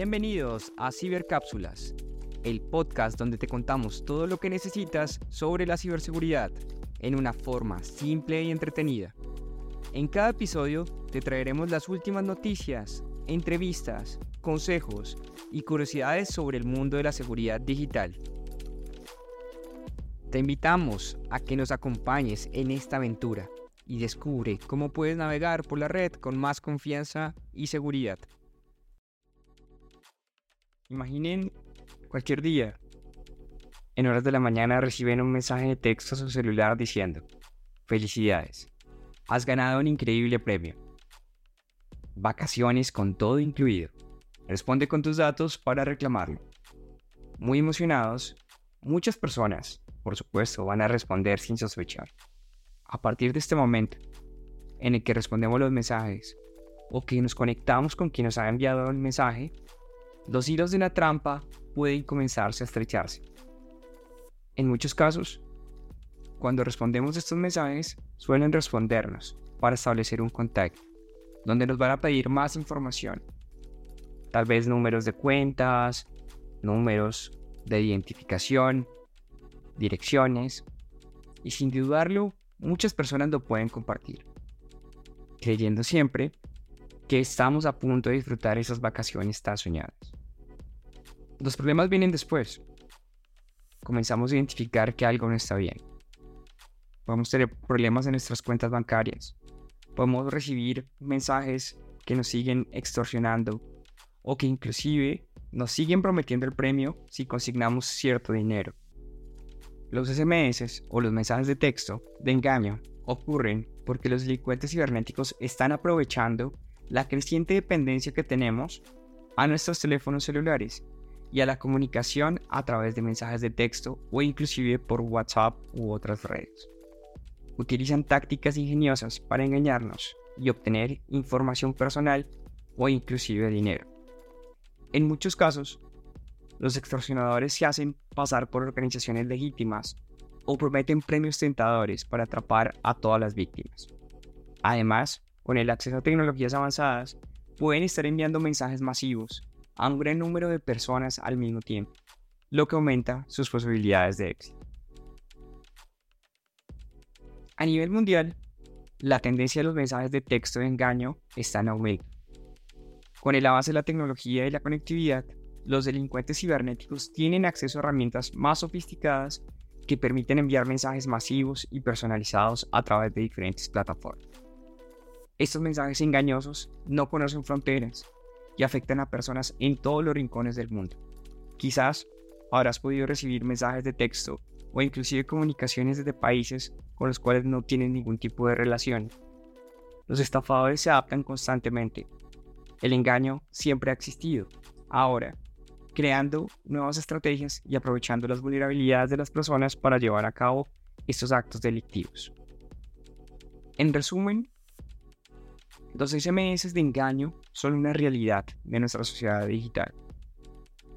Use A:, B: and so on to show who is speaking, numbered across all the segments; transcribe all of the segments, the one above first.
A: Bienvenidos a Cibercápsulas, el podcast donde te contamos todo lo que necesitas sobre la ciberseguridad en una forma simple y entretenida. En cada episodio te traeremos las últimas noticias, entrevistas, consejos y curiosidades sobre el mundo de la seguridad digital. Te invitamos a que nos acompañes en esta aventura y descubre cómo puedes navegar por la red con más confianza y seguridad. Imaginen cualquier día, en horas de la mañana reciben un mensaje de texto a su celular diciendo, felicidades, has ganado un increíble premio. Vacaciones con todo incluido. Responde con tus datos para reclamarlo. Muy emocionados, muchas personas, por supuesto, van a responder sin sospechar. A partir de este momento, en el que respondemos los mensajes o que nos conectamos con quien nos ha enviado el mensaje, los hilos de una trampa pueden comenzarse a estrecharse. En muchos casos, cuando respondemos estos mensajes, suelen respondernos para establecer un contacto, donde nos van a pedir más información. Tal vez números de cuentas, números de identificación, direcciones, y sin dudarlo, muchas personas lo pueden compartir, creyendo siempre que estamos a punto de disfrutar esas vacaciones tan soñadas. Los problemas vienen después. Comenzamos a identificar que algo no está bien. Podemos tener problemas en nuestras cuentas bancarias. Podemos recibir mensajes que nos siguen extorsionando o que inclusive nos siguen prometiendo el premio si consignamos cierto dinero. Los SMS o los mensajes de texto de engaño ocurren porque los delincuentes cibernéticos están aprovechando la creciente dependencia que tenemos a nuestros teléfonos celulares y a la comunicación a través de mensajes de texto o inclusive por WhatsApp u otras redes. Utilizan tácticas ingeniosas para engañarnos y obtener información personal o inclusive dinero. En muchos casos, los extorsionadores se hacen pasar por organizaciones legítimas o prometen premios tentadores para atrapar a todas las víctimas. Además, con el acceso a tecnologías avanzadas, pueden estar enviando mensajes masivos a un gran número de personas al mismo tiempo, lo que aumenta sus posibilidades de éxito. A nivel mundial, la tendencia de los mensajes de texto de engaño está en aumento. Con el avance de la tecnología y la conectividad, los delincuentes cibernéticos tienen acceso a herramientas más sofisticadas que permiten enviar mensajes masivos y personalizados a través de diferentes plataformas. Estos mensajes engañosos no conocen fronteras y afectan a personas en todos los rincones del mundo. Quizás habrás podido recibir mensajes de texto o inclusive comunicaciones desde países con los cuales no tienen ningún tipo de relación. Los estafadores se adaptan constantemente. El engaño siempre ha existido. Ahora, creando nuevas estrategias y aprovechando las vulnerabilidades de las personas para llevar a cabo estos actos delictivos. En resumen, los SMS de engaño son una realidad de nuestra sociedad digital.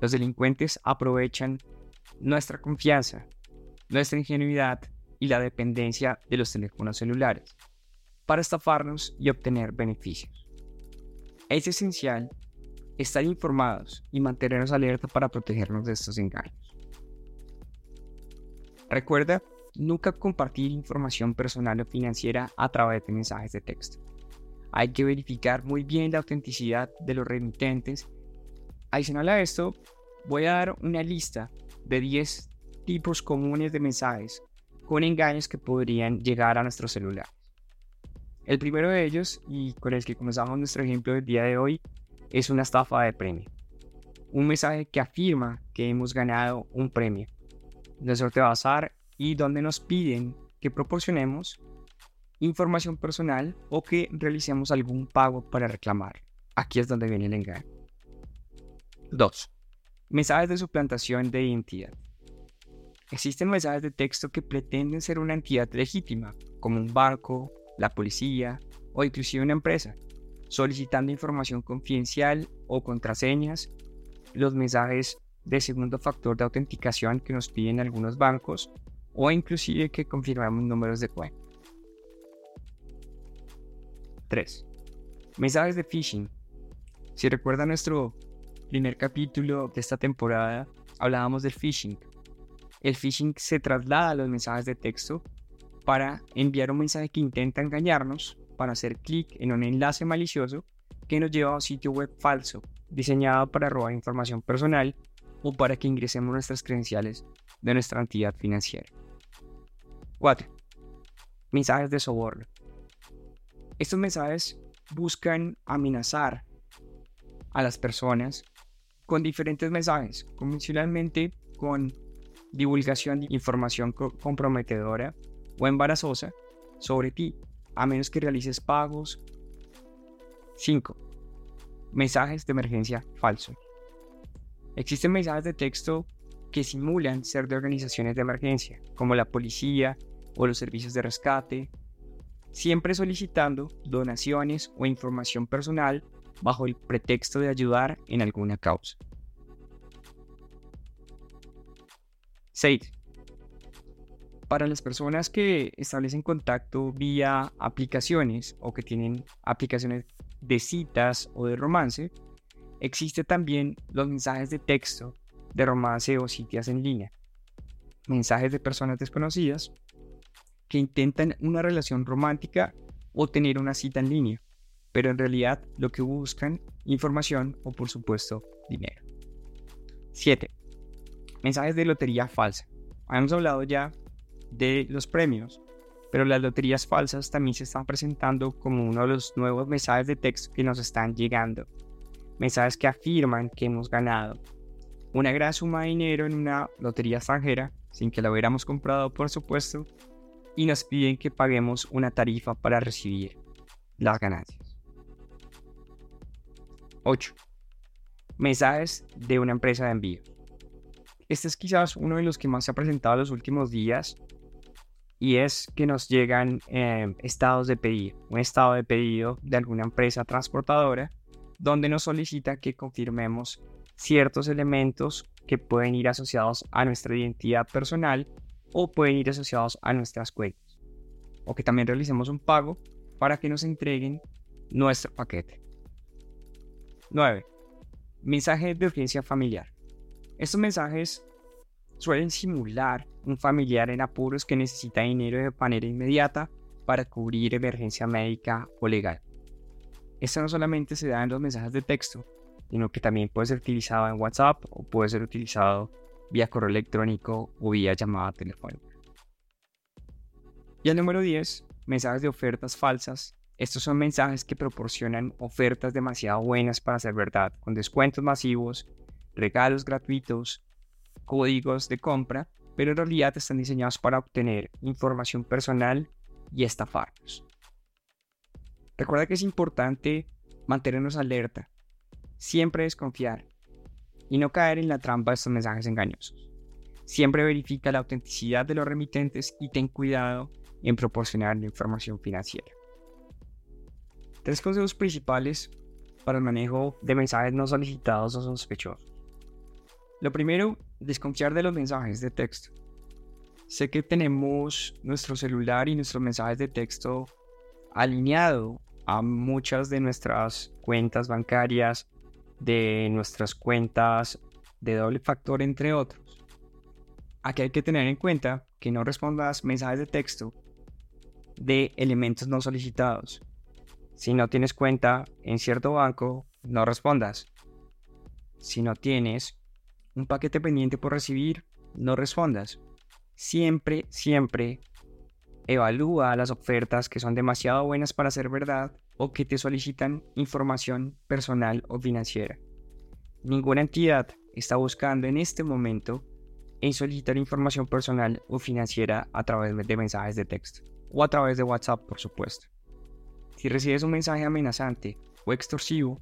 A: Los delincuentes aprovechan nuestra confianza, nuestra ingenuidad y la dependencia de los teléfonos celulares para estafarnos y obtener beneficios. Es esencial estar informados y mantenernos alerta para protegernos de estos engaños. Recuerda nunca compartir información personal o financiera a través de mensajes de texto. Hay que verificar muy bien la autenticidad de los remitentes. Adicional a esto, voy a dar una lista de 10 tipos comunes de mensajes con engaños que podrían llegar a nuestro celular. El primero de ellos, y con el que comenzamos nuestro ejemplo del día de hoy, es una estafa de premio. Un mensaje que afirma que hemos ganado un premio de sorteo bazar y donde nos piden que proporcionemos información personal o que realicemos algún pago para reclamar. Aquí es donde viene el engaño. 2. Mensajes de suplantación de identidad. Existen mensajes de texto que pretenden ser una entidad legítima, como un barco, la policía o inclusive una empresa, solicitando información confidencial o contraseñas, los mensajes de segundo factor de autenticación que nos piden algunos bancos o inclusive que confirmamos números de cuenta. 3. Mensajes de phishing. Si recuerda nuestro primer capítulo de esta temporada hablábamos del phishing. El phishing se traslada a los mensajes de texto para enviar un mensaje que intenta engañarnos, para hacer clic en un enlace malicioso que nos lleva a un sitio web falso, diseñado para robar información personal o para que ingresemos nuestras credenciales de nuestra entidad financiera. 4. Mensajes de soborno. Estos mensajes buscan amenazar a las personas con diferentes mensajes, convencionalmente con divulgación de información comprometedora o embarazosa sobre ti, a menos que realices pagos. 5. Mensajes de emergencia falso. Existen mensajes de texto que simulan ser de organizaciones de emergencia, como la policía o los servicios de rescate, siempre solicitando donaciones o información personal bajo el pretexto de ayudar en alguna causa. 6. Para las personas que establecen contacto vía aplicaciones o que tienen aplicaciones de citas o de romance, existe también los mensajes de texto de romance o citas en línea. Mensajes de personas desconocidas intentan una relación romántica o tener una cita en línea, pero en realidad lo que buscan información o por supuesto dinero. 7. Mensajes de lotería falsa. Hemos hablado ya de los premios, pero las loterías falsas también se están presentando como uno de los nuevos mensajes de texto que nos están llegando. Mensajes que afirman que hemos ganado una gran suma de dinero en una lotería extranjera, sin que la hubiéramos comprado por supuesto, y nos piden que paguemos una tarifa para recibir las ganancias. 8. Mensajes de una empresa de envío. Este es quizás uno de los que más se ha presentado en los últimos días y es que nos llegan em, estados de pedido, un estado de pedido de alguna empresa transportadora donde nos solicita que confirmemos ciertos elementos que pueden ir asociados a nuestra identidad personal o pueden ir asociados a nuestras cuentas. O que también realicemos un pago para que nos entreguen nuestro paquete. 9. Mensaje de urgencia familiar. Estos mensajes suelen simular un familiar en apuros que necesita dinero de manera inmediata para cubrir emergencia médica o legal. Esto no solamente se da en los mensajes de texto, sino que también puede ser utilizado en WhatsApp o puede ser utilizado vía correo electrónico o vía llamada telefónica. Y el número 10, mensajes de ofertas falsas. Estos son mensajes que proporcionan ofertas demasiado buenas para ser verdad, con descuentos masivos, regalos gratuitos, códigos de compra, pero en realidad están diseñados para obtener información personal y estafarnos. Recuerda que es importante mantenernos alerta, siempre desconfiar y no caer en la trampa de estos mensajes engañosos. Siempre verifica la autenticidad de los remitentes y ten cuidado en proporcionar la información financiera. Tres consejos principales para el manejo de mensajes no solicitados o sospechosos. Lo primero, desconfiar de los mensajes de texto. Sé que tenemos nuestro celular y nuestros mensajes de texto alineado a muchas de nuestras cuentas bancarias, de nuestras cuentas de doble factor, entre otros. Aquí hay que tener en cuenta que no respondas mensajes de texto de elementos no solicitados. Si no tienes cuenta en cierto banco, no respondas. Si no tienes un paquete pendiente por recibir, no respondas. Siempre, siempre evalúa las ofertas que son demasiado buenas para ser verdad o que te solicitan información personal o financiera. Ninguna entidad está buscando en este momento en solicitar información personal o financiera a través de mensajes de texto o a través de WhatsApp, por supuesto. Si recibes un mensaje amenazante o extorsivo,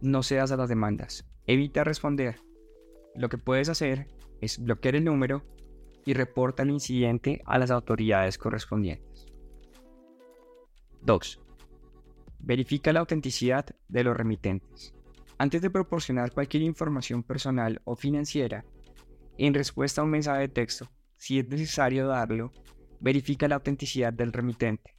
A: no cedas a las demandas. Evita responder. Lo que puedes hacer es bloquear el número y reporta el incidente a las autoridades correspondientes. 2. Verifica la autenticidad de los remitentes. Antes de proporcionar cualquier información personal o financiera, en respuesta a un mensaje de texto, si es necesario darlo, verifica la autenticidad del remitente.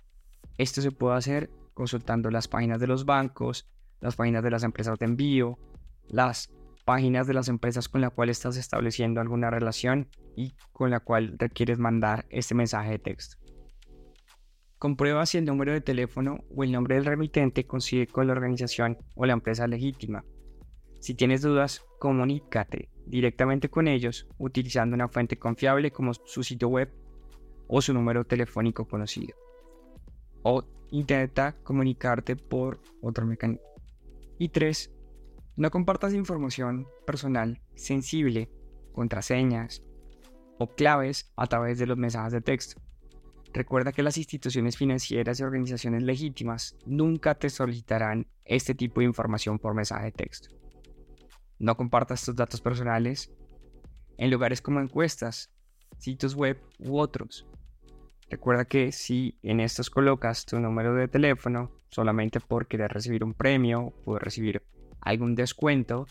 A: Esto se puede hacer consultando las páginas de los bancos, las páginas de las empresas de envío, las páginas de las empresas con las cuales estás estableciendo alguna relación y con la cual requieres mandar este mensaje de texto. Comprueba si el número de teléfono o el nombre del remitente coincide con la organización o la empresa legítima. Si tienes dudas, comunícate directamente con ellos utilizando una fuente confiable como su sitio web o su número telefónico conocido. O intenta comunicarte por otro mecanismo. Y 3. No compartas información personal sensible, contraseñas o claves a través de los mensajes de texto. Recuerda que las instituciones financieras y organizaciones legítimas nunca te solicitarán este tipo de información por mensaje de texto. No compartas tus datos personales en lugares como encuestas, sitios web u otros. Recuerda que si en estos colocas tu número de teléfono solamente por querer recibir un premio o recibir algún descuento,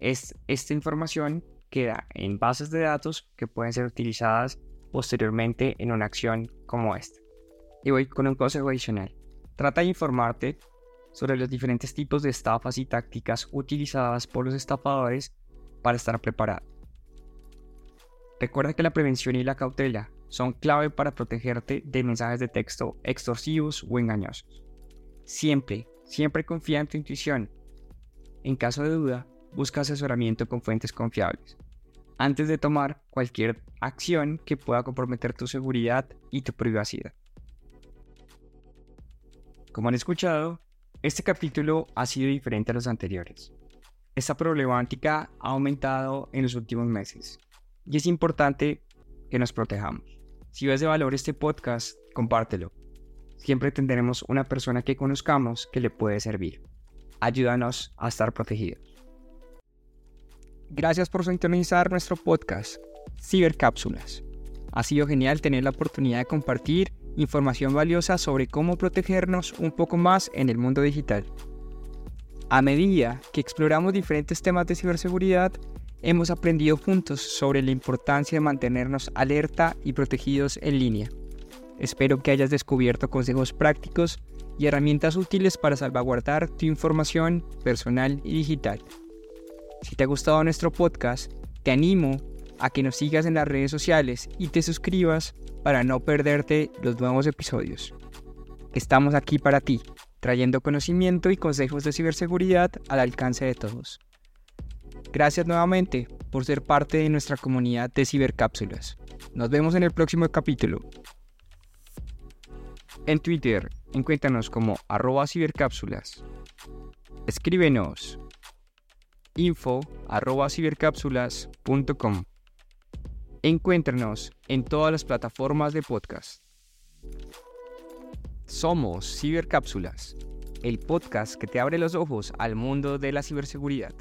A: es, esta información queda en bases de datos que pueden ser utilizadas posteriormente en una acción como esta. Y voy con un consejo adicional. Trata de informarte sobre los diferentes tipos de estafas y tácticas utilizadas por los estafadores para estar preparado. Recuerda que la prevención y la cautela son clave para protegerte de mensajes de texto extorsivos o engañosos. Siempre, siempre confía en tu intuición. En caso de duda, busca asesoramiento con fuentes confiables antes de tomar cualquier acción que pueda comprometer tu seguridad y tu privacidad. Como han escuchado, este capítulo ha sido diferente a los anteriores. Esta problemática ha aumentado en los últimos meses y es importante que nos protejamos. Si ves de valor este podcast, compártelo. Siempre tendremos una persona que conozcamos que le puede servir. Ayúdanos a estar protegidos. Gracias por sintonizar nuestro podcast, Cibercápsulas. Ha sido genial tener la oportunidad de compartir información valiosa sobre cómo protegernos un poco más en el mundo digital. A medida que exploramos diferentes temas de ciberseguridad, hemos aprendido juntos sobre la importancia de mantenernos alerta y protegidos en línea. Espero que hayas descubierto consejos prácticos y herramientas útiles para salvaguardar tu información personal y digital. Si te ha gustado nuestro podcast, te animo a que nos sigas en las redes sociales y te suscribas para no perderte los nuevos episodios. Estamos aquí para ti, trayendo conocimiento y consejos de ciberseguridad al alcance de todos. Gracias nuevamente por ser parte de nuestra comunidad de cibercápsulas. Nos vemos en el próximo capítulo. En Twitter, encuéntranos como arroba cibercápsulas. Escríbenos info cibercápsulas.com. Encuéntrenos en todas las plataformas de podcast. Somos Cibercápsulas, el podcast que te abre los ojos al mundo de la ciberseguridad.